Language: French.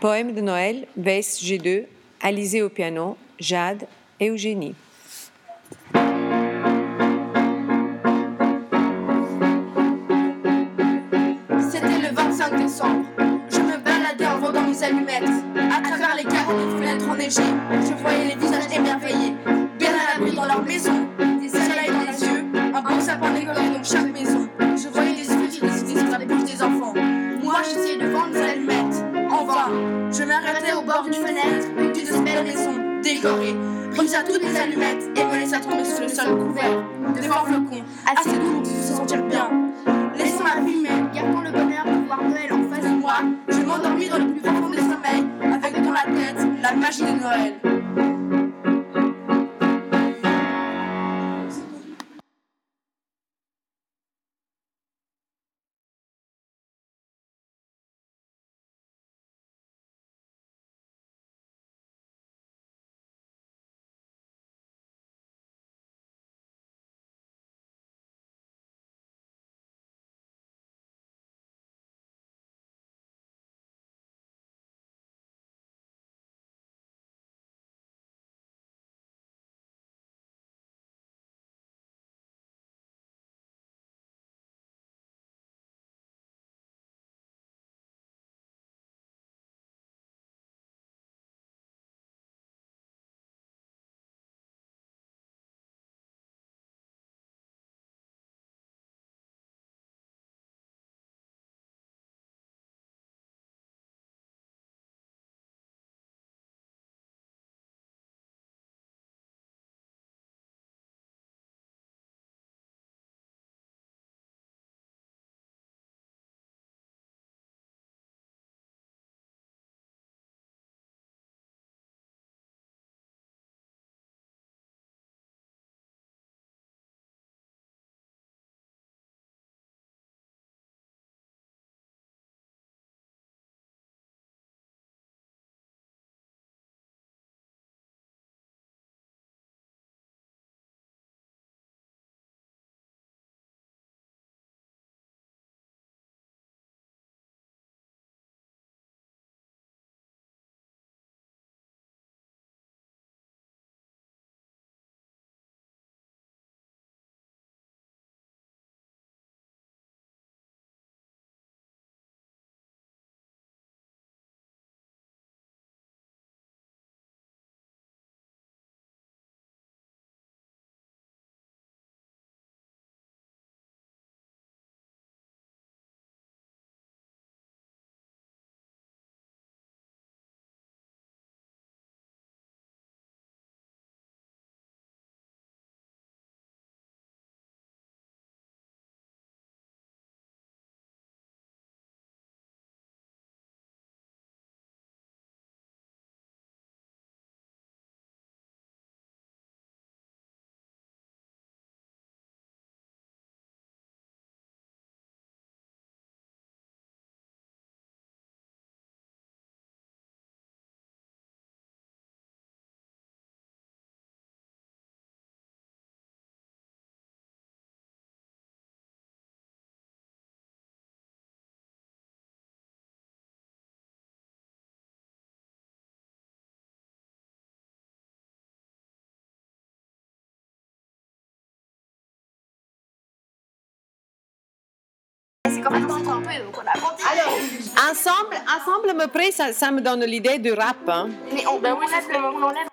Poème de Noël, VS G2, Alizé au piano, Jade et Eugénie. C'était le 25 décembre. Je me baladais en vendant mes allumettes. À travers les carreaux des fenêtres enneigées, je voyais les visages émerveillés. Bien à l'abri dans leur maison, des soleils dans les yeux, un bon sapin décoré je m'arrêtais au bord d'une fenêtre, une de belle maison décorée. Brisa toutes mes allumettes et me laissa tomber sur le sol couvert de flocons, assez doux pour se sentir bien. Laissons-moi fumer, gardons le bonheur de voir Noël en face de moi. Je m'endormis dans le plus profond des sommeils, avec dans la tête la magie de Noël. Alors, Ensemble, ensemble, me près, ça, ça me donne l'idée du rap. hein. mais on, ben oui, on enlève.